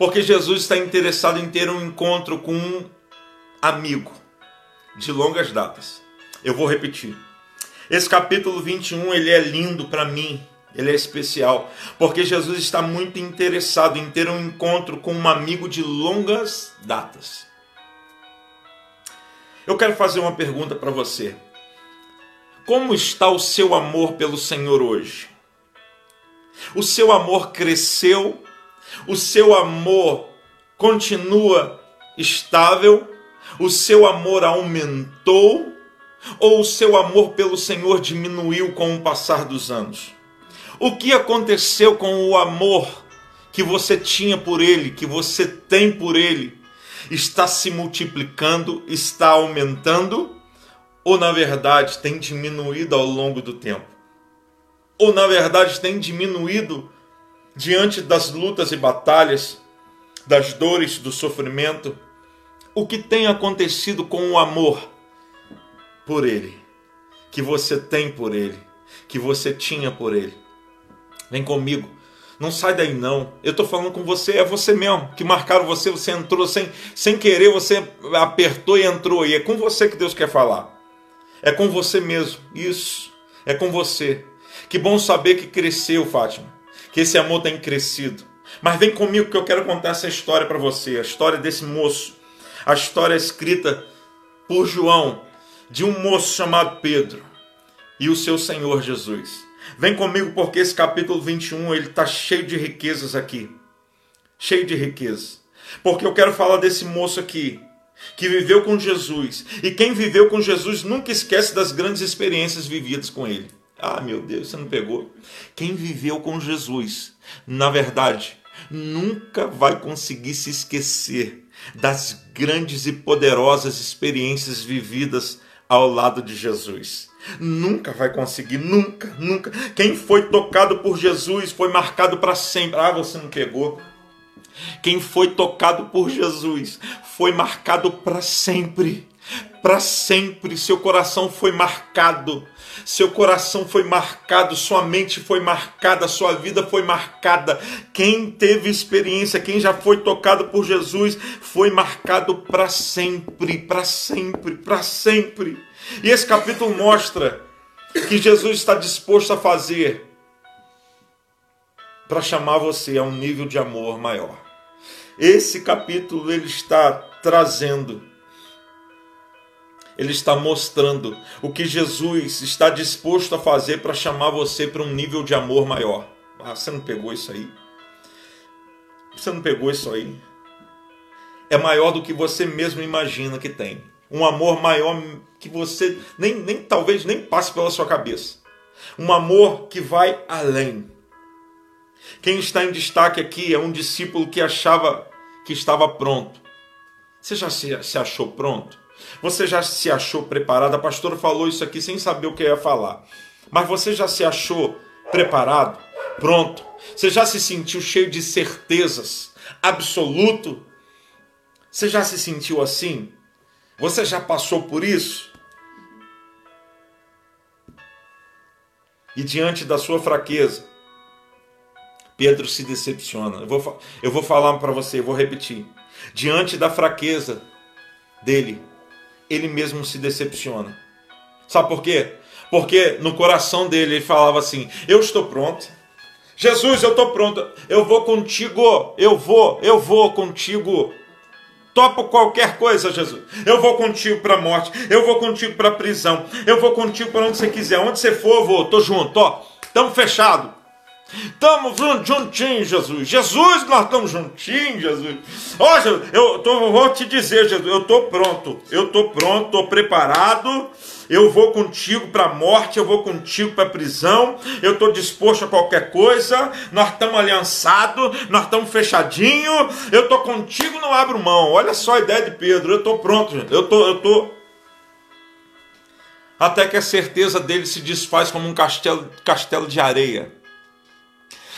Porque Jesus está interessado em ter um encontro com um amigo de longas datas. Eu vou repetir. Esse capítulo 21, ele é lindo para mim, ele é especial, porque Jesus está muito interessado em ter um encontro com um amigo de longas datas. Eu quero fazer uma pergunta para você. Como está o seu amor pelo Senhor hoje? O seu amor cresceu? O seu amor continua estável? O seu amor aumentou? Ou o seu amor pelo Senhor diminuiu com o passar dos anos? O que aconteceu com o amor que você tinha por Ele, que você tem por Ele? Está se multiplicando, está aumentando? Ou na verdade tem diminuído ao longo do tempo? Ou na verdade tem diminuído diante das lutas e batalhas, das dores, do sofrimento? O que tem acontecido com o amor por Ele, que você tem por Ele, que você tinha por Ele? Vem comigo. Não sai daí não. Eu estou falando com você, é você mesmo. Que marcaram você, você entrou sem, sem querer, você apertou e entrou. E é com você que Deus quer falar. É com você mesmo. Isso. É com você. Que bom saber que cresceu, Fátima. Que esse amor tem crescido. Mas vem comigo que eu quero contar essa história para você. A história desse moço. A história escrita por João. De um moço chamado Pedro. E o seu Senhor Jesus. Vem comigo porque esse capítulo 21 ele está cheio de riquezas aqui. Cheio de riquezas. Porque eu quero falar desse moço aqui que viveu com Jesus. E quem viveu com Jesus nunca esquece das grandes experiências vividas com ele. Ah, meu Deus, você não pegou? Quem viveu com Jesus, na verdade, nunca vai conseguir se esquecer das grandes e poderosas experiências vividas ao lado de Jesus. Nunca vai conseguir, nunca, nunca. Quem foi tocado por Jesus foi marcado para sempre. Ah, você não pegou. Quem foi tocado por Jesus foi marcado para sempre. Para sempre, seu coração foi marcado. Seu coração foi marcado, sua mente foi marcada, sua vida foi marcada. Quem teve experiência, quem já foi tocado por Jesus, foi marcado para sempre, para sempre, para sempre. E esse capítulo mostra que Jesus está disposto a fazer para chamar você a um nível de amor maior. Esse capítulo ele está trazendo ele está mostrando o que Jesus está disposto a fazer para chamar você para um nível de amor maior. Ah, você não pegou isso aí? Você não pegou isso aí? É maior do que você mesmo imagina que tem. Um amor maior que você nem, nem talvez nem passe pela sua cabeça. Um amor que vai além. Quem está em destaque aqui é um discípulo que achava que estava pronto. Você já se, se achou pronto? Você já se achou preparado? A pastora falou isso aqui sem saber o que ia falar. Mas você já se achou preparado? Pronto? Você já se sentiu cheio de certezas? Absoluto? Você já se sentiu assim? Você já passou por isso? E diante da sua fraqueza, Pedro se decepciona. Eu vou, eu vou falar para você, eu vou repetir. Diante da fraqueza dele, ele mesmo se decepciona. Sabe por quê? Porque no coração dele ele falava assim: Eu estou pronto. Jesus, eu estou pronto. Eu vou contigo. Eu vou, eu vou contigo. Topo qualquer coisa, Jesus. Eu vou contigo para a morte. Eu vou contigo para a prisão. Eu vou contigo para onde você quiser. Onde você for, eu vou. Tô junto. Ó, estamos fechados. Estamos juntinhos, Jesus. Jesus, nós estamos juntinhos, Jesus. Ó, oh, eu tô, vou te dizer, Jesus, eu estou pronto. Eu estou pronto, estou preparado. Eu vou contigo para a morte, eu vou contigo para a prisão. Eu estou disposto a qualquer coisa. Nós estamos aliançados, nós estamos fechadinhos. Eu estou contigo, não abro mão. Olha só a ideia de Pedro. Eu estou pronto, gente. Eu tô, eu tô. Até que a certeza dele se desfaz como um castelo, castelo de areia.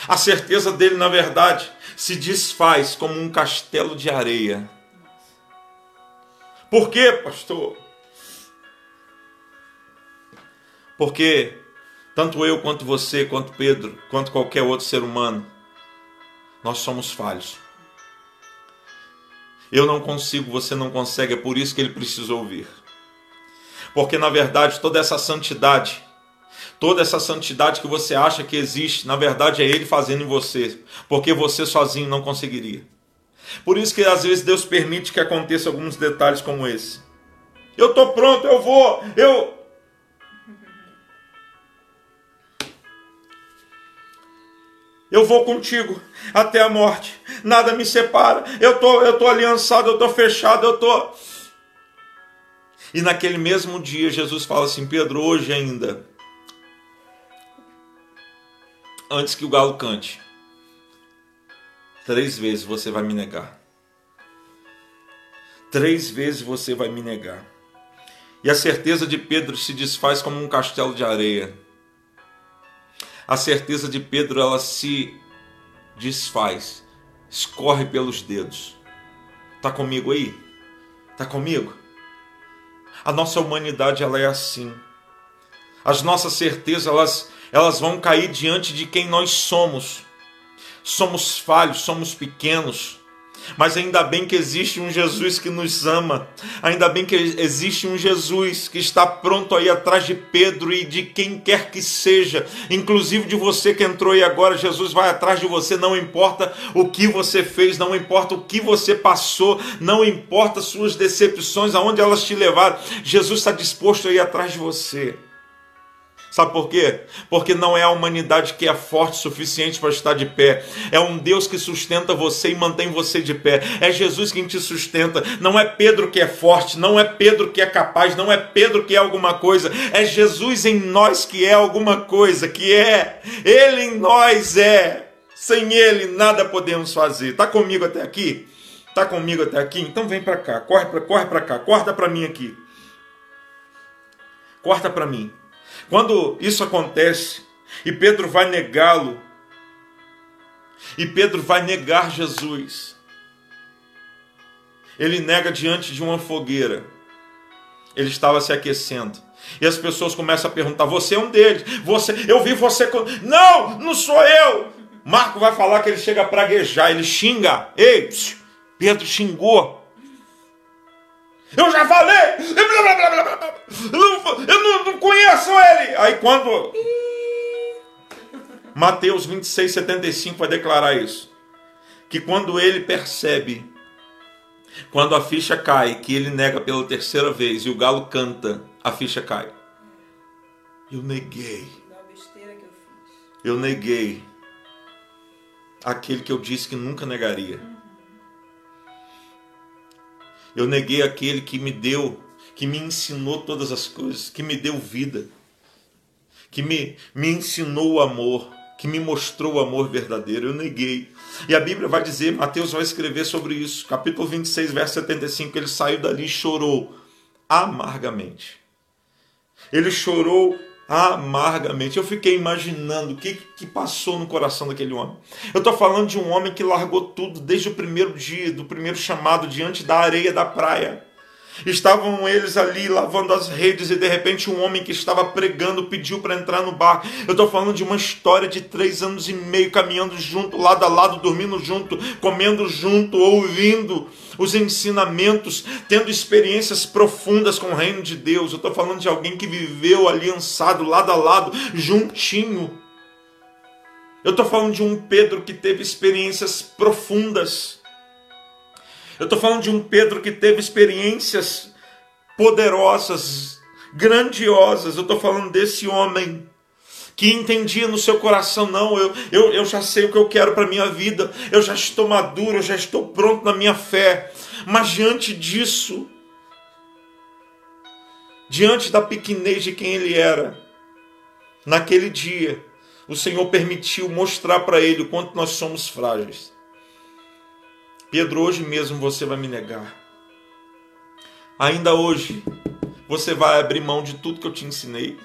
A certeza dele, na verdade, se desfaz como um castelo de areia. Por quê, pastor? Porque tanto eu quanto você, quanto Pedro, quanto qualquer outro ser humano, nós somos falhos. Eu não consigo, você não consegue, é por isso que ele precisa ouvir. Porque na verdade toda essa santidade, toda essa santidade que você acha que existe, na verdade é ele fazendo em você, porque você sozinho não conseguiria. Por isso que às vezes Deus permite que aconteça alguns detalhes como esse. Eu estou pronto, eu vou, eu. Eu vou contigo até a morte. Nada me separa. Eu tô, eu tô aliançado, eu tô fechado, eu tô. E naquele mesmo dia Jesus fala assim: Pedro, hoje ainda, antes que o galo cante, Três vezes você vai me negar. Três vezes você vai me negar. E a certeza de Pedro se desfaz como um castelo de areia. A certeza de Pedro ela se desfaz, escorre pelos dedos. Tá comigo aí? Tá comigo? A nossa humanidade ela é assim. As nossas certezas elas, elas vão cair diante de quem nós somos somos falhos, somos pequenos. Mas ainda bem que existe um Jesus que nos ama. Ainda bem que existe um Jesus que está pronto aí atrás de Pedro e de quem quer que seja, inclusive de você que entrou aí agora. Jesus vai atrás de você, não importa o que você fez, não importa o que você passou, não importa suas decepções, aonde elas te levaram. Jesus está disposto aí atrás de você. Sabe por quê? Porque não é a humanidade que é forte o suficiente para estar de pé. É um Deus que sustenta você e mantém você de pé. É Jesus quem te sustenta. Não é Pedro que é forte, não é Pedro que é capaz, não é Pedro que é alguma coisa. É Jesus em nós que é alguma coisa, que é. Ele em nós é. Sem ele nada podemos fazer. Tá comigo até aqui? Tá comigo até aqui? Então vem para cá, corre para corre para cá, corta para mim aqui. Corta para mim. Quando isso acontece e Pedro vai negá-lo, e Pedro vai negar Jesus, ele nega diante de uma fogueira. Ele estava se aquecendo. E as pessoas começam a perguntar: Você é um deles? Você, eu vi você. Não, não sou eu. Marco vai falar que ele chega a praguejar, ele xinga. Ei, Pedro xingou. Eu já falei! Aí quando. Mateus 26, 75 vai declarar isso. Que quando ele percebe, quando a ficha cai, que ele nega pela terceira vez e o galo canta, a ficha cai. Eu neguei. Eu neguei aquele que eu disse que nunca negaria. Eu neguei aquele que me deu, que me ensinou todas as coisas, que me deu vida, que me, me ensinou o amor, que me mostrou o amor verdadeiro. Eu neguei. E a Bíblia vai dizer, Mateus vai escrever sobre isso, capítulo 26, verso 75, ele saiu dali e chorou amargamente. Ele chorou amargamente. Eu fiquei imaginando o que, que passou no coração daquele homem. Eu estou falando de um homem que largou tudo desde o primeiro dia, do primeiro chamado, diante da areia da praia. Estavam eles ali lavando as redes e de repente um homem que estava pregando pediu para entrar no bar. Eu estou falando de uma história de três anos e meio caminhando junto, lado a lado, dormindo junto, comendo junto, ouvindo os ensinamentos, tendo experiências profundas com o reino de Deus. Eu estou falando de alguém que viveu aliançado, lado a lado, juntinho. Eu estou falando de um Pedro que teve experiências profundas eu estou falando de um Pedro que teve experiências poderosas, grandiosas. Eu estou falando desse homem que entendia no seu coração: não, eu, eu, eu já sei o que eu quero para a minha vida, eu já estou maduro, eu já estou pronto na minha fé. Mas diante disso, diante da pequenez de quem ele era, naquele dia, o Senhor permitiu mostrar para ele o quanto nós somos frágeis. Pedro, hoje mesmo você vai me negar. Ainda hoje você vai abrir mão de tudo que eu te ensinei.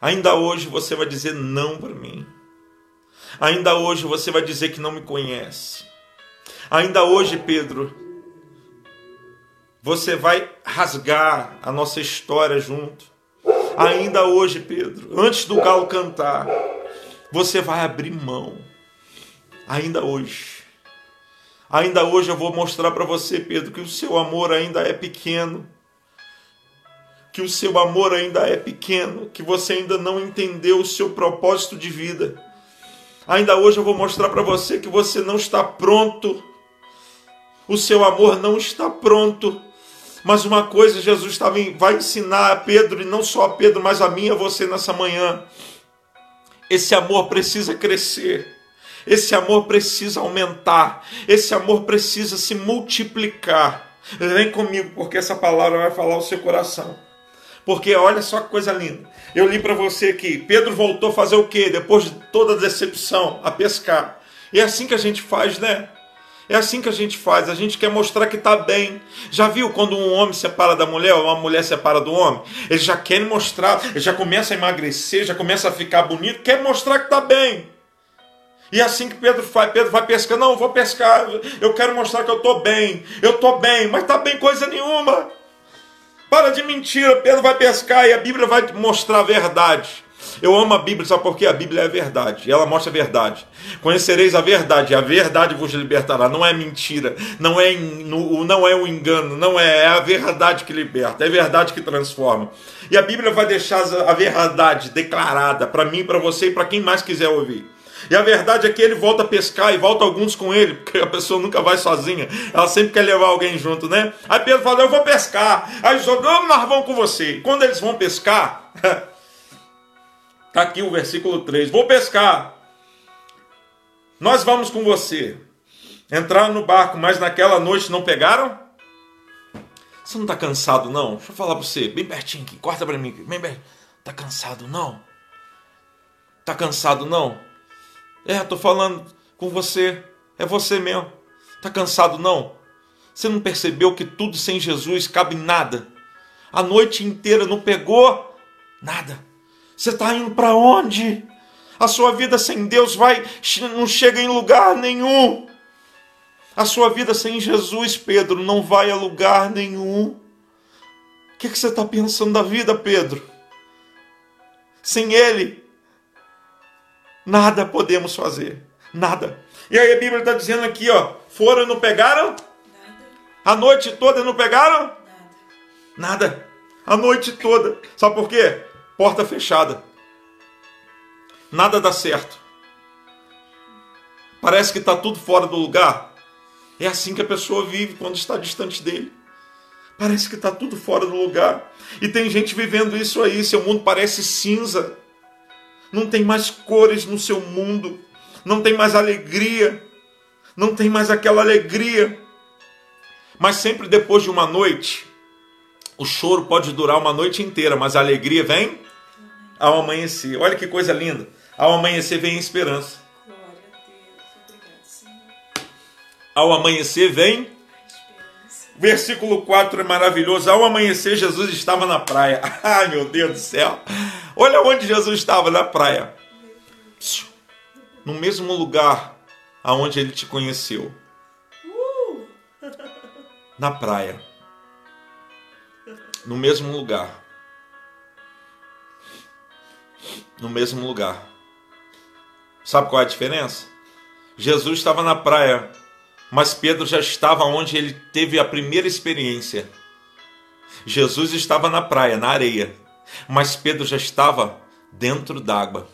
Ainda hoje você vai dizer não para mim. Ainda hoje você vai dizer que não me conhece. Ainda hoje, Pedro, você vai rasgar a nossa história junto. Ainda hoje, Pedro, antes do galo cantar, você vai abrir mão. ainda hoje. Ainda hoje eu vou mostrar para você, Pedro, que o seu amor ainda é pequeno. Que o seu amor ainda é pequeno, que você ainda não entendeu o seu propósito de vida. Ainda hoje eu vou mostrar para você que você não está pronto. O seu amor não está pronto. Mas uma coisa Jesus vai ensinar a Pedro, e não só a Pedro, mas a mim e a você nessa manhã. Esse amor precisa crescer. Esse amor precisa aumentar. Esse amor precisa se multiplicar. Vem comigo, porque essa palavra vai falar o seu coração. Porque olha só que coisa linda. Eu li para você aqui. Pedro voltou a fazer o quê? Depois de toda a decepção, a pescar. E é assim que a gente faz, né? É assim que a gente faz, a gente quer mostrar que está bem. Já viu quando um homem separa da mulher ou uma mulher separa do homem? Eles já querem mostrar, ele já começa a emagrecer, já começa a ficar bonito, quer mostrar que está bem. E é assim que Pedro faz, Pedro vai pescar, não, vou pescar, eu quero mostrar que eu estou bem, eu estou bem, mas está bem coisa nenhuma. Para de mentira, Pedro vai pescar e a Bíblia vai mostrar a verdade. Eu amo a Bíblia, sabe por quê? A Bíblia é a verdade, ela mostra a verdade. Conhecereis a verdade, a verdade vos libertará. Não é mentira, não é, não é um engano, não é, é a verdade que liberta, é a verdade que transforma. E a Bíblia vai deixar a verdade declarada para mim, para você e para quem mais quiser ouvir. E a verdade é que ele volta a pescar e volta alguns com ele, porque a pessoa nunca vai sozinha, ela sempre quer levar alguém junto, né? Aí Pedro fala: Eu vou pescar. Aí os outros, nós vamos com você. Quando eles vão pescar, Está aqui o versículo 3. Vou pescar. Nós vamos com você. Entraram no barco, mas naquela noite não pegaram? Você não está cansado, não? Deixa eu falar para você, bem pertinho aqui, corta para mim. Bem pertinho. Tá cansado, não? Tá cansado, não? É, tô falando com você. É você mesmo. Tá cansado, não? Você não percebeu que tudo sem Jesus cabe nada? A noite inteira não pegou nada. Você está indo para onde? A sua vida sem Deus vai não chega em lugar nenhum. A sua vida sem Jesus, Pedro, não vai a lugar nenhum. O que, que você está pensando da vida, Pedro? Sem Ele, nada podemos fazer. Nada. E aí a Bíblia está dizendo aqui, ó, foram e não pegaram? Nada. A noite toda não pegaram? Nada. Nada. A noite toda. Sabe por quê? Porta fechada. Nada dá certo. Parece que está tudo fora do lugar. É assim que a pessoa vive quando está distante dele. Parece que está tudo fora do lugar. E tem gente vivendo isso aí. Seu mundo parece cinza. Não tem mais cores no seu mundo. Não tem mais alegria. Não tem mais aquela alegria. Mas sempre depois de uma noite, o choro pode durar uma noite inteira, mas a alegria vem ao amanhecer. Olha que coisa linda. Ao amanhecer vem a esperança. Glória a Deus. Obrigado, Senhor. Ao amanhecer vem Versículo 4 é maravilhoso. Ao amanhecer, Jesus estava na praia. Ai, meu Deus do céu. Olha onde Jesus estava na praia. No mesmo lugar aonde ele te conheceu. Uh! Na praia no mesmo lugar. No mesmo lugar. Sabe qual é a diferença? Jesus estava na praia, mas Pedro já estava onde ele teve a primeira experiência. Jesus estava na praia, na areia, mas Pedro já estava dentro d'água,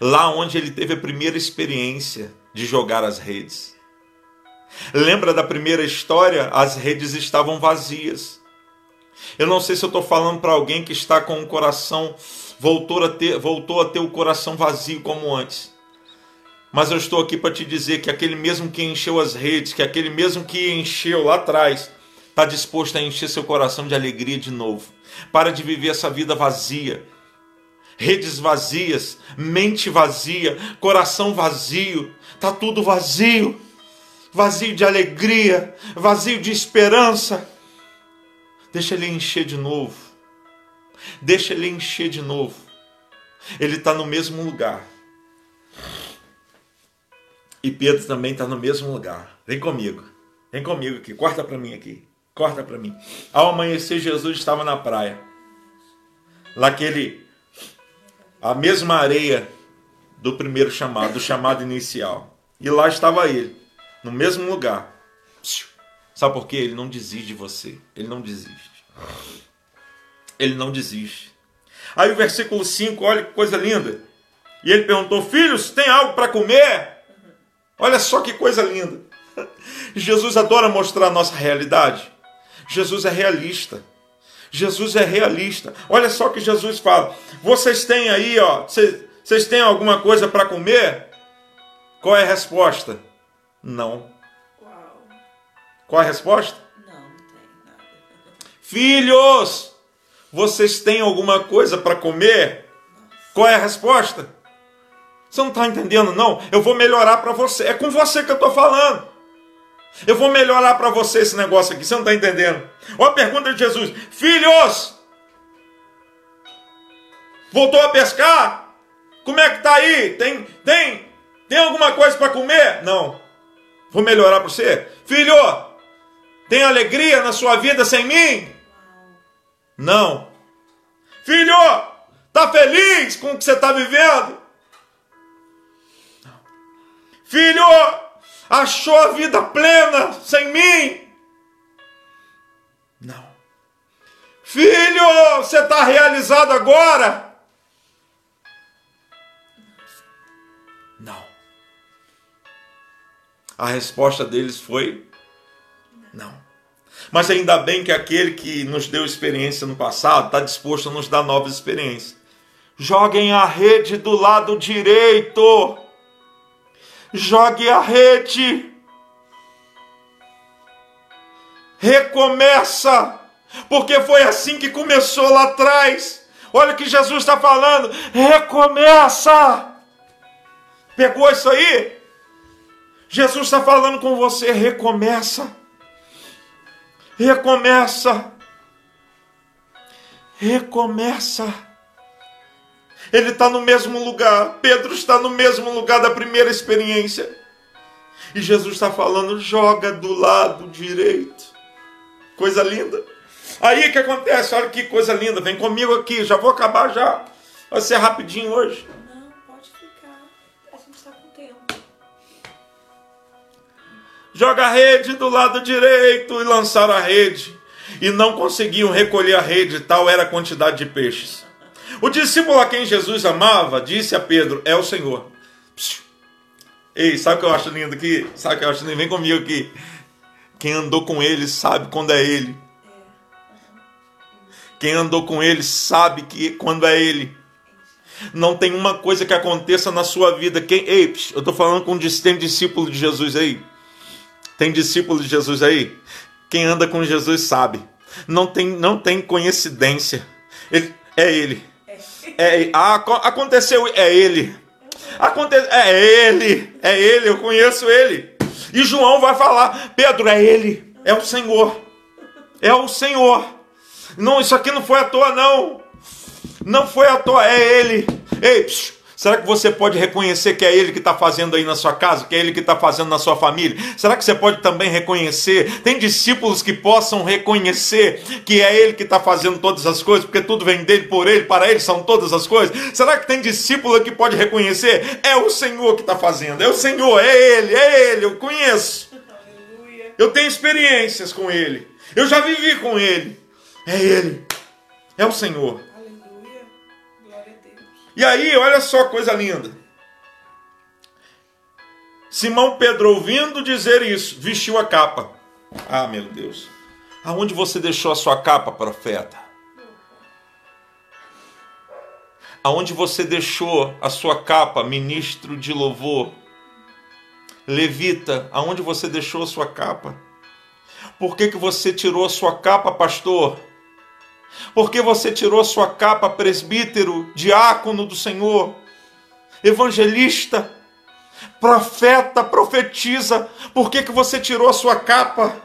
lá onde ele teve a primeira experiência de jogar as redes. Lembra da primeira história? As redes estavam vazias. Eu não sei se eu estou falando para alguém que está com o coração, voltou a, ter, voltou a ter o coração vazio como antes. Mas eu estou aqui para te dizer que aquele mesmo que encheu as redes, que aquele mesmo que encheu lá atrás, está disposto a encher seu coração de alegria de novo. Para de viver essa vida vazia. Redes vazias, mente vazia, coração vazio, está tudo vazio. Vazio de alegria, vazio de esperança Deixa ele encher de novo. Deixa ele encher de novo. Ele está no mesmo lugar. E Pedro também está no mesmo lugar. Vem comigo. Vem comigo aqui. Corta para mim aqui. Corta para mim. Ao amanhecer, Jesus estava na praia. Que a mesma areia do primeiro chamado, do chamado inicial. E lá estava ele, no mesmo lugar. Sabe por quê? Ele não desiste de você. Ele não desiste. Ele não desiste. Aí o versículo 5, olha que coisa linda. E ele perguntou: Filhos, tem algo para comer? Olha só que coisa linda. Jesus adora mostrar a nossa realidade. Jesus é realista. Jesus é realista. Olha só o que Jesus fala. Vocês têm aí, ó, vocês têm alguma coisa para comer? Qual é a resposta? Não. Qual é a resposta? Não, não tem nada. Filhos, vocês têm alguma coisa para comer? Qual é a resposta? Você não está entendendo, não? Eu vou melhorar para você. É com você que eu estou falando. Eu vou melhorar para você esse negócio aqui. Você não está entendendo? Olha a pergunta de Jesus: Filhos, voltou a pescar? Como é que está aí? Tem, tem, tem alguma coisa para comer? Não. Vou melhorar para você. Filho, tem alegria na sua vida sem mim? Não. Filho, está feliz com o que você está vivendo? Filho, achou a vida plena sem mim? Não. Filho, você está realizado agora? Não. A resposta deles foi não. Mas ainda bem que aquele que nos deu experiência no passado está disposto a nos dar novas experiências. Joguem a rede do lado direito. Jogue a rede. Recomeça. Porque foi assim que começou lá atrás. Olha o que Jesus está falando. Recomeça. Pegou isso aí? Jesus está falando com você. Recomeça recomeça. Recomeça. Ele está no mesmo lugar. Pedro está no mesmo lugar da primeira experiência. E Jesus está falando: joga do lado direito. Coisa linda. Aí o que acontece? Olha que coisa linda. Vem comigo aqui. Já vou acabar já. Vai ser rapidinho hoje. Joga a rede do lado direito e lançaram a rede. E não conseguiam recolher a rede, tal era a quantidade de peixes. O discípulo a quem Jesus amava disse a Pedro: É o Senhor. Ei, sabe o que eu acho lindo aqui? Sabe o que eu acho lindo? Vem comigo aqui. Quem andou com ele sabe quando é ele. Quem andou com ele sabe que quando é ele. Não tem uma coisa que aconteça na sua vida. Quem, ei, eu estou falando com um discípulo de Jesus aí. Tem discípulo de Jesus aí? Quem anda com Jesus sabe. Não tem, não tem coincidência. Ele, é ele. É, ah, aconteceu, é ele. Aconte, é ele. É ele, eu conheço ele. E João vai falar: Pedro, é ele. É o Senhor. É o Senhor. Não, isso aqui não foi à toa, não. Não foi à toa, é ele. Ei, psiu, Será que você pode reconhecer que é Ele que está fazendo aí na sua casa, que é Ele que está fazendo na sua família? Será que você pode também reconhecer? Tem discípulos que possam reconhecer que é Ele que está fazendo todas as coisas, porque tudo vem dele, por Ele, para Ele são todas as coisas? Será que tem discípulo que pode reconhecer? É o Senhor que está fazendo, é o Senhor, é Ele, é Ele, eu conheço. Eu tenho experiências com Ele, eu já vivi com Ele. É Ele, é o Senhor. E aí, olha só coisa linda. Simão Pedro, ouvindo dizer isso, vestiu a capa. Ah, meu Deus. Aonde você deixou a sua capa, profeta? Aonde você deixou a sua capa, ministro de louvor? Levita, aonde você deixou a sua capa? Por que, que você tirou a sua capa, pastor? Porque você tirou sua capa, presbítero, diácono do Senhor, evangelista, profeta, profetiza. Por que, que você tirou a sua capa?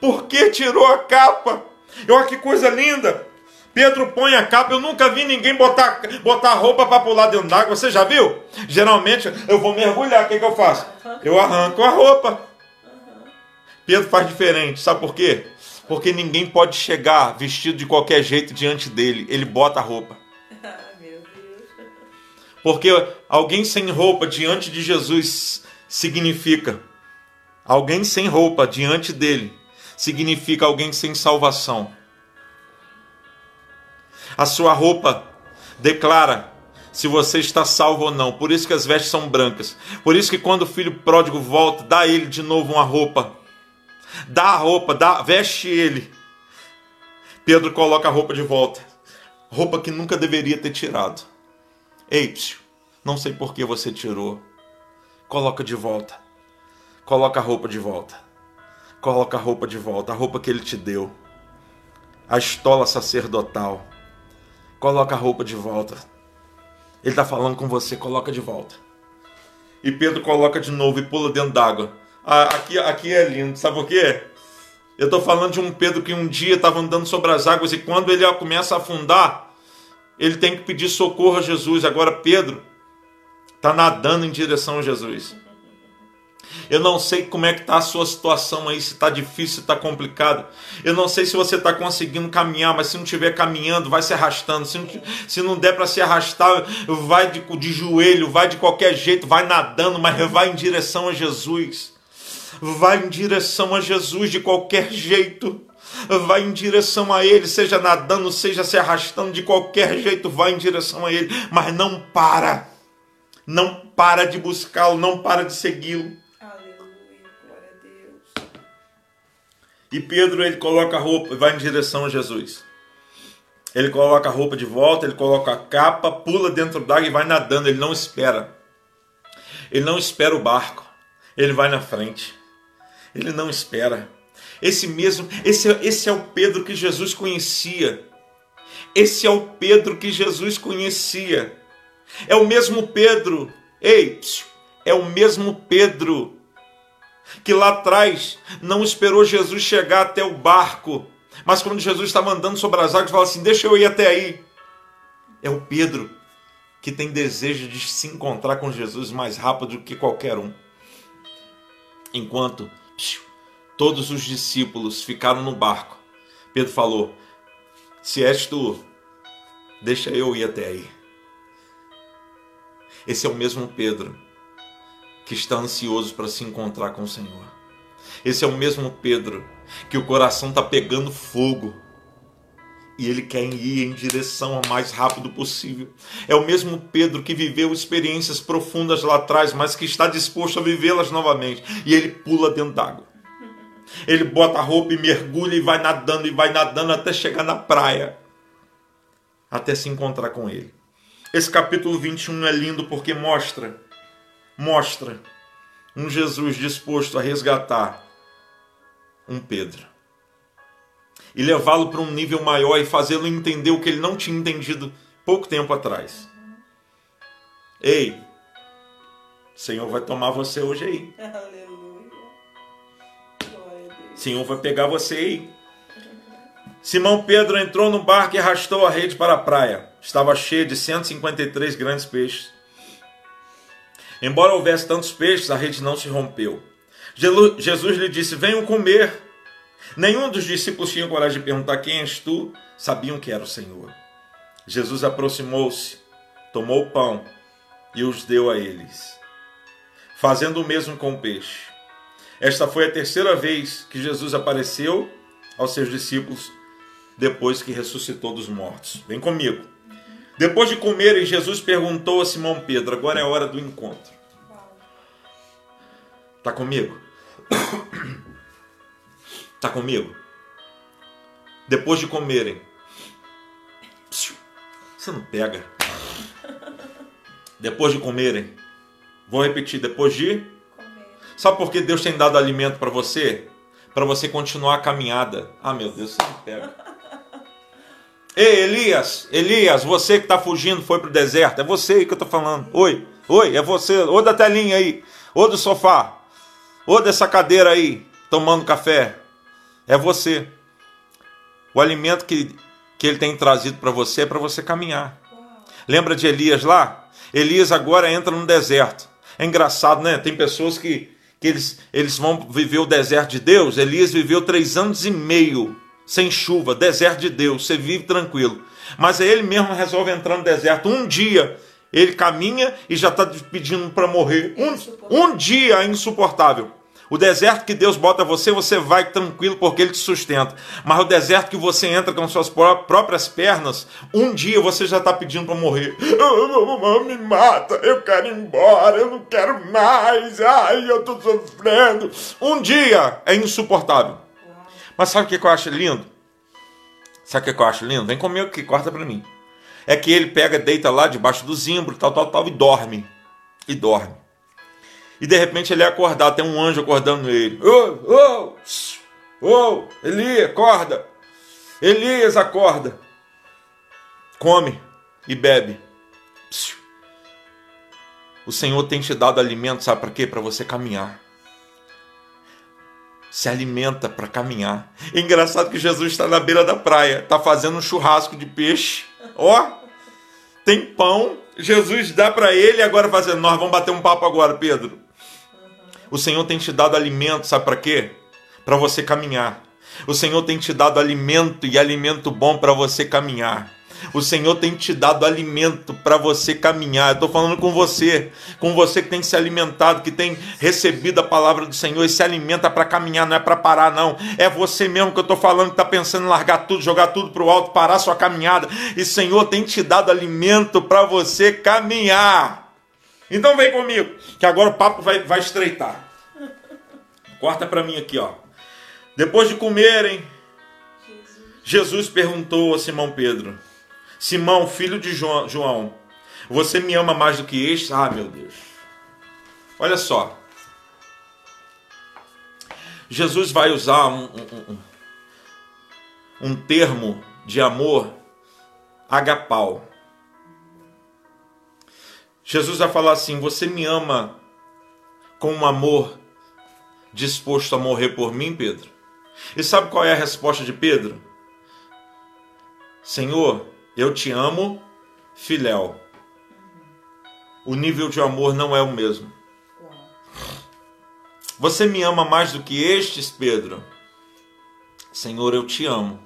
Por que tirou a capa? Olha que coisa linda. Pedro põe a capa. Eu nunca vi ninguém botar, botar roupa para pular dentro d'água. Você já viu? Geralmente eu vou mergulhar. O que, que eu faço? Eu arranco a roupa. Pedro faz diferente. Sabe por quê? Porque ninguém pode chegar vestido de qualquer jeito diante dele. Ele bota a roupa. Porque alguém sem roupa diante de Jesus significa alguém sem roupa diante dele, significa alguém sem salvação. A sua roupa declara se você está salvo ou não. Por isso que as vestes são brancas. Por isso que quando o filho pródigo volta, dá a ele de novo uma roupa. Dá a roupa, dá, veste ele. Pedro coloca a roupa de volta. Roupa que nunca deveria ter tirado. Ei, não sei por que você tirou. Coloca de volta. Coloca a roupa de volta. Coloca a roupa de volta, a roupa que ele te deu. A estola sacerdotal. Coloca a roupa de volta. Ele está falando com você, coloca de volta. E Pedro coloca de novo e pula dentro d'água. Ah, aqui, aqui é lindo, sabe por quê? Eu estou falando de um Pedro que um dia estava andando sobre as águas e quando ele começa a afundar, ele tem que pedir socorro a Jesus. Agora Pedro está nadando em direção a Jesus. Eu não sei como é que está a sua situação aí, se está difícil, se está complicado. Eu não sei se você está conseguindo caminhar, mas se não estiver caminhando, vai se arrastando. Se não, se não der para se arrastar, vai de, de joelho, vai de qualquer jeito, vai nadando, mas vai em direção a Jesus. Vai em direção a Jesus de qualquer jeito vai em direção a Ele, seja nadando, seja se arrastando, de qualquer jeito, vai em direção a Ele, mas não para, não para de buscá-lo, não para de segui-lo. E Pedro ele coloca a roupa e vai em direção a Jesus. Ele coloca a roupa de volta, ele coloca a capa, pula dentro d'água e vai nadando. Ele não espera. Ele não espera o barco. Ele vai na frente. Ele não espera. Esse mesmo, esse, esse é o Pedro que Jesus conhecia. Esse é o Pedro que Jesus conhecia. É o mesmo Pedro. Ei, é o mesmo Pedro que lá atrás não esperou Jesus chegar até o barco, mas quando Jesus estava andando sobre as águas, falou assim: Deixa eu ir até aí. É o Pedro que tem desejo de se encontrar com Jesus mais rápido do que qualquer um. Enquanto todos os discípulos ficaram no barco, Pedro falou: Se és tu, deixa eu ir até aí. Esse é o mesmo Pedro que está ansioso para se encontrar com o Senhor. Esse é o mesmo Pedro que o coração está pegando fogo e ele quer ir em direção ao mais rápido possível. É o mesmo Pedro que viveu experiências profundas lá atrás, mas que está disposto a vivê-las novamente. E ele pula dentro d'água. Ele bota a roupa e mergulha e vai nadando e vai nadando até chegar na praia, até se encontrar com ele. Esse capítulo 21 é lindo porque mostra mostra um Jesus disposto a resgatar um Pedro e levá-lo para um nível maior e fazê-lo entender o que ele não tinha entendido pouco tempo atrás. Ei, o Senhor vai tomar você hoje aí. Aleluia. O Senhor vai pegar você aí. Simão Pedro entrou no barco e arrastou a rede para a praia. Estava cheia de 153 grandes peixes. Embora houvesse tantos peixes, a rede não se rompeu. Jesus lhe disse: Venham comer. Nenhum dos discípulos tinha coragem de perguntar: Quem és tu? Sabiam que era o Senhor. Jesus aproximou-se, tomou o pão e os deu a eles, fazendo o mesmo com o peixe. Esta foi a terceira vez que Jesus apareceu aos seus discípulos depois que ressuscitou dos mortos. Vem comigo. Depois de comerem, Jesus perguntou a Simão Pedro: Agora é hora do encontro. Tá comigo? Tá comigo? Depois de comerem, você não pega. Depois de comerem, vou repetir: depois de. Sabe por que Deus tem dado alimento para você? Para você continuar a caminhada. Ah, meu Deus, você não pega. Ei, Elias, Elias, você que está fugindo foi para o deserto. É você aí que eu estou falando. Oi, oi, é você. Ou da telinha aí, ou do sofá, ou dessa cadeira aí, tomando café. É você. O alimento que, que ele tem trazido para você é para você caminhar. Lembra de Elias lá? Elias agora entra no deserto. É engraçado, né? Tem pessoas que, que eles, eles vão viver o deserto de Deus. Elias viveu três anos e meio sem chuva, deserto de Deus, você vive tranquilo. Mas aí ele mesmo resolve entrar no deserto. Um dia Ele caminha e já está pedindo para morrer. Um, um dia é insuportável. O deserto que Deus bota você, você vai tranquilo porque Ele te sustenta. Mas o deserto que você entra com suas próprias pernas, um dia você já está pedindo para morrer. Me mata, eu quero ir embora, eu não quero mais, ai, eu estou sofrendo. Um dia é insuportável. Mas sabe o que eu acho lindo? Sabe o que eu acho lindo? Vem comigo aqui, corta para mim. É que ele pega, deita lá debaixo do zimbro, tal, tal, tal, e dorme. E dorme. E de repente ele é acordado, tem um anjo acordando ele. Ô, ô, ô, Elias, acorda. Elias, acorda. Come e bebe. O Senhor tem te dado alimento, sabe para quê? Para você caminhar. Se alimenta para caminhar. É engraçado que Jesus está na beira da praia, está fazendo um churrasco de peixe. Ó, tem pão. Jesus dá para ele agora fazendo. Nós vamos bater um papo agora, Pedro. O Senhor tem te dado alimento, sabe para quê? Para você caminhar. O Senhor tem te dado alimento e alimento bom para você caminhar. O Senhor tem te dado alimento para você caminhar. Estou falando com você, com você que tem se alimentado, que tem recebido a palavra do Senhor e se alimenta para caminhar, não é para parar, não. É você mesmo que eu estou falando que está pensando em largar tudo, jogar tudo para o alto, parar sua caminhada. E o Senhor tem te dado alimento para você caminhar. Então vem comigo, que agora o papo vai, vai estreitar. Corta para mim aqui, ó. Depois de comerem, Jesus perguntou a Simão Pedro: Simão, filho de João, você me ama mais do que este? Ah, meu Deus. Olha só. Jesus vai usar um, um, um termo de amor agapau. Jesus vai falar assim: Você me ama com um amor disposto a morrer por mim, Pedro? E sabe qual é a resposta de Pedro? Senhor, eu te amo, filéu. O nível de amor não é o mesmo. Você me ama mais do que estes, Pedro? Senhor, eu te amo.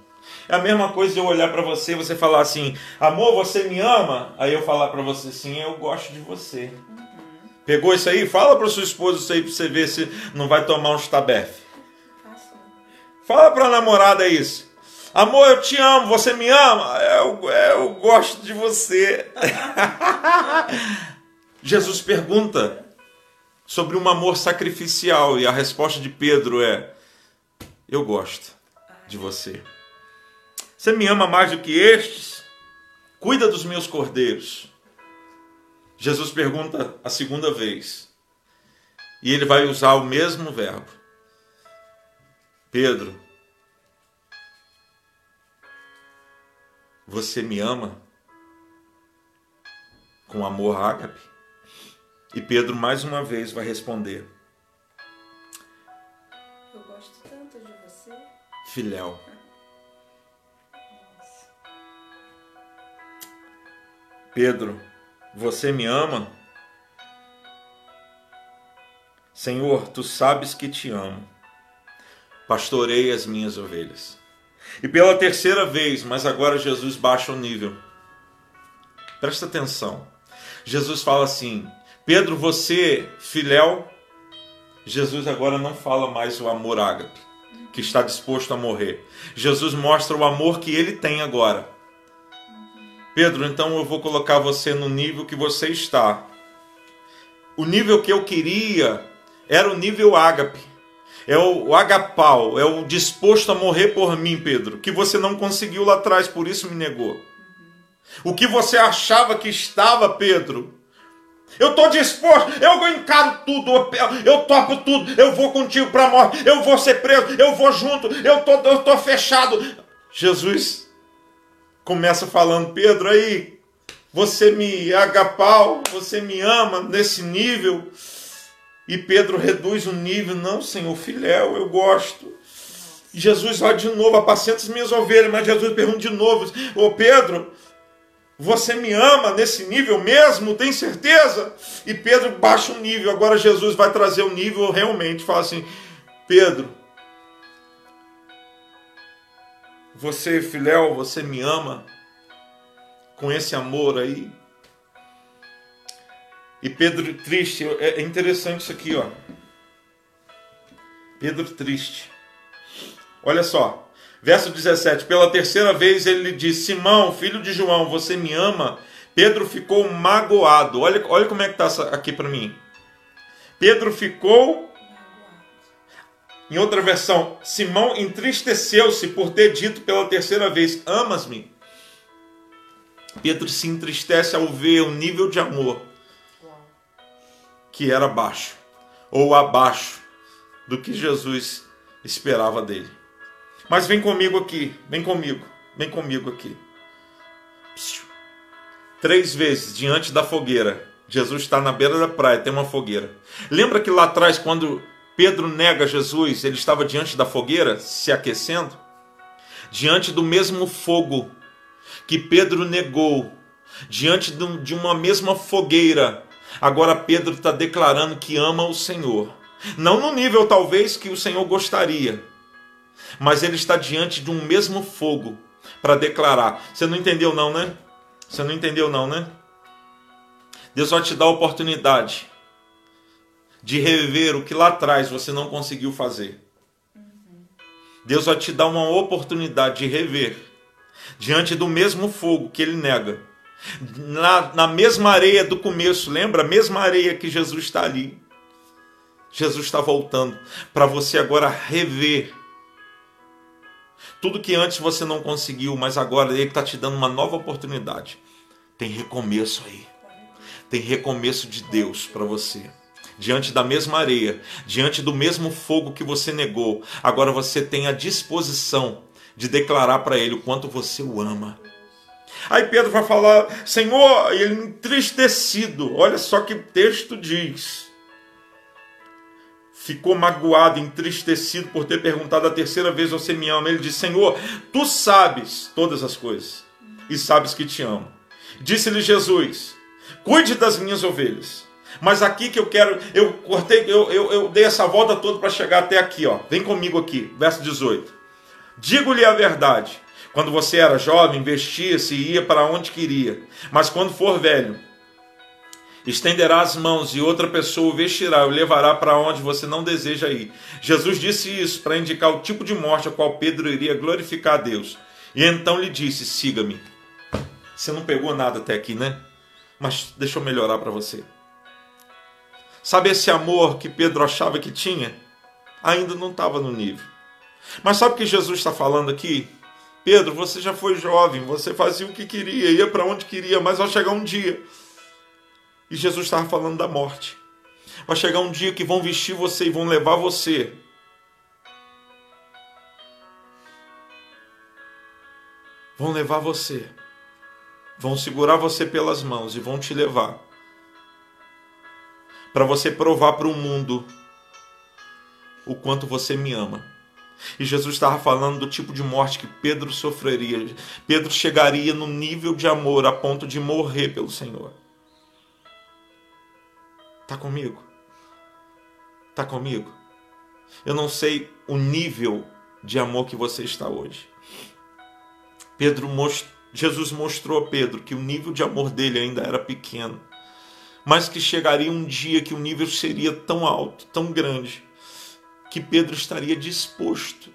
É a mesma coisa de eu olhar para você e você falar assim: Amor, você me ama? Aí eu falar para você: Sim, eu gosto de você. Pegou isso aí? Fala para sua esposa isso aí para você ver se não vai tomar um tabefe. Fala para a namorada isso. Amor, eu te amo, você me ama? Eu, eu gosto de você. Jesus pergunta sobre um amor sacrificial e a resposta de Pedro é: Eu gosto de você. Você me ama mais do que estes? Cuida dos meus cordeiros. Jesus pergunta a segunda vez. E ele vai usar o mesmo verbo. Pedro, você me ama com amor ágape? E Pedro mais uma vez vai responder: Eu gosto tanto de você. Filéu. Pedro, você me ama? Senhor, tu sabes que te amo. Pastorei as minhas ovelhas. E pela terceira vez, mas agora Jesus baixa o nível. Presta atenção. Jesus fala assim: Pedro, você, filéu. Jesus agora não fala mais o amor ágape, que está disposto a morrer. Jesus mostra o amor que ele tem agora Pedro, então eu vou colocar você no nível que você está. O nível que eu queria era o nível ágape. É o, agapau, é o disposto a morrer por mim, Pedro, que você não conseguiu lá atrás, por isso me negou. O que você achava que estava, Pedro, eu estou disposto, eu encaro tudo, eu topo tudo, eu vou contigo para a morte, eu vou ser preso, eu vou junto, eu tô, eu tô fechado. Jesus começa falando, Pedro, aí, você me agapau, você me ama nesse nível. E Pedro reduz o nível, não, Senhor, filéu, eu gosto. E Jesus vai de novo, apacenta as minhas ovelhas, mas Jesus pergunta de novo, ô Pedro, você me ama nesse nível mesmo? Tem certeza? E Pedro baixa o nível. Agora Jesus vai trazer o nível realmente. Fala assim: Pedro, Você, filéu, você me ama com esse amor aí? E Pedro triste, é, é interessante isso aqui, ó. Pedro triste. Olha só, verso 17: Pela terceira vez ele lhe disse: Simão, filho de João, você me ama? Pedro ficou magoado. Olha, olha como é que está aqui para mim. Pedro ficou. Em outra versão, Simão entristeceu-se por ter dito pela terceira vez: Amas-me? Pedro se entristece ao ver o nível de amor que era baixo, ou abaixo do que Jesus esperava dele. Mas vem comigo aqui, vem comigo, vem comigo aqui. Três vezes diante da fogueira, Jesus está na beira da praia, tem uma fogueira. Lembra que lá atrás, quando Pedro nega Jesus, ele estava diante da fogueira, se aquecendo? Diante do mesmo fogo que Pedro negou, diante de uma mesma fogueira, agora Pedro está declarando que ama o Senhor. Não no nível talvez que o Senhor gostaria, mas ele está diante de um mesmo fogo para declarar. Você não entendeu não, né? Você não entendeu não, né? Deus vai te dar a oportunidade de rever o que lá atrás você não conseguiu fazer. Deus vai te dar uma oportunidade de rever diante do mesmo fogo que ele nega. Na, na mesma areia do começo, lembra? A mesma areia que Jesus está ali. Jesus está voltando para você agora rever tudo que antes você não conseguiu, mas agora Ele está te dando uma nova oportunidade. Tem recomeço aí. Tem recomeço de Deus para você. Diante da mesma areia, diante do mesmo fogo que você negou, agora você tem a disposição de declarar para Ele o quanto você o ama. Aí Pedro vai falar, Senhor, ele entristecido, olha só que texto diz ficou magoado, entristecido por ter perguntado a terceira vez: Você me ama? Ele disse: Senhor, tu sabes todas as coisas e sabes que te amo. Disse-lhe Jesus: Cuide das minhas ovelhas. Mas aqui que eu quero, eu cortei, eu, eu, eu dei essa volta toda para chegar até aqui, ó. Vem comigo aqui, verso 18. Digo-lhe a verdade. Quando você era jovem, vestia-se e ia para onde queria. Mas quando for velho, estenderá as mãos e outra pessoa o vestirá e o levará para onde você não deseja ir. Jesus disse isso para indicar o tipo de morte a qual Pedro iria glorificar a Deus. E então lhe disse: siga-me. Você não pegou nada até aqui, né? Mas deixa eu melhorar para você. Sabe esse amor que Pedro achava que tinha? Ainda não estava no nível. Mas sabe o que Jesus está falando aqui? Pedro, você já foi jovem, você fazia o que queria, ia para onde queria, mas vai chegar um dia e Jesus estava falando da morte. Vai chegar um dia que vão vestir você e vão levar você. Vão levar você. Vão segurar você pelas mãos e vão te levar. Para você provar para o mundo o quanto você me ama. E Jesus estava falando do tipo de morte que Pedro sofreria. Pedro chegaria no nível de amor a ponto de morrer pelo Senhor. Está comigo? Está comigo? Eu não sei o nível de amor que você está hoje. Pedro most... Jesus mostrou a Pedro que o nível de amor dele ainda era pequeno, mas que chegaria um dia que o nível seria tão alto, tão grande, que Pedro estaria disposto.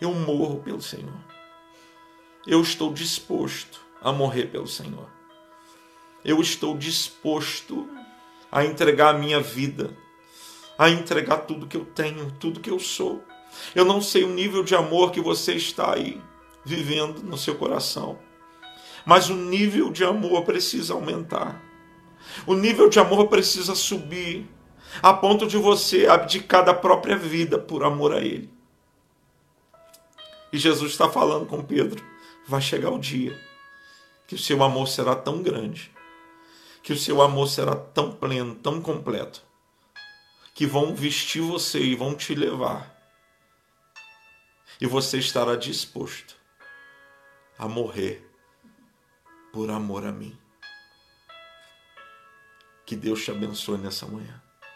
Eu morro pelo Senhor. Eu estou disposto a morrer pelo Senhor. Eu estou disposto a entregar a minha vida, a entregar tudo que eu tenho, tudo que eu sou. Eu não sei o nível de amor que você está aí vivendo no seu coração, mas o nível de amor precisa aumentar. O nível de amor precisa subir a ponto de você abdicar da própria vida por amor a Ele. E Jesus está falando com Pedro: vai chegar o dia que o seu amor será tão grande que o seu amor será tão pleno, tão completo, que vão vestir você e vão te levar. E você estará disposto a morrer por amor a mim. Que Deus te abençoe nessa manhã.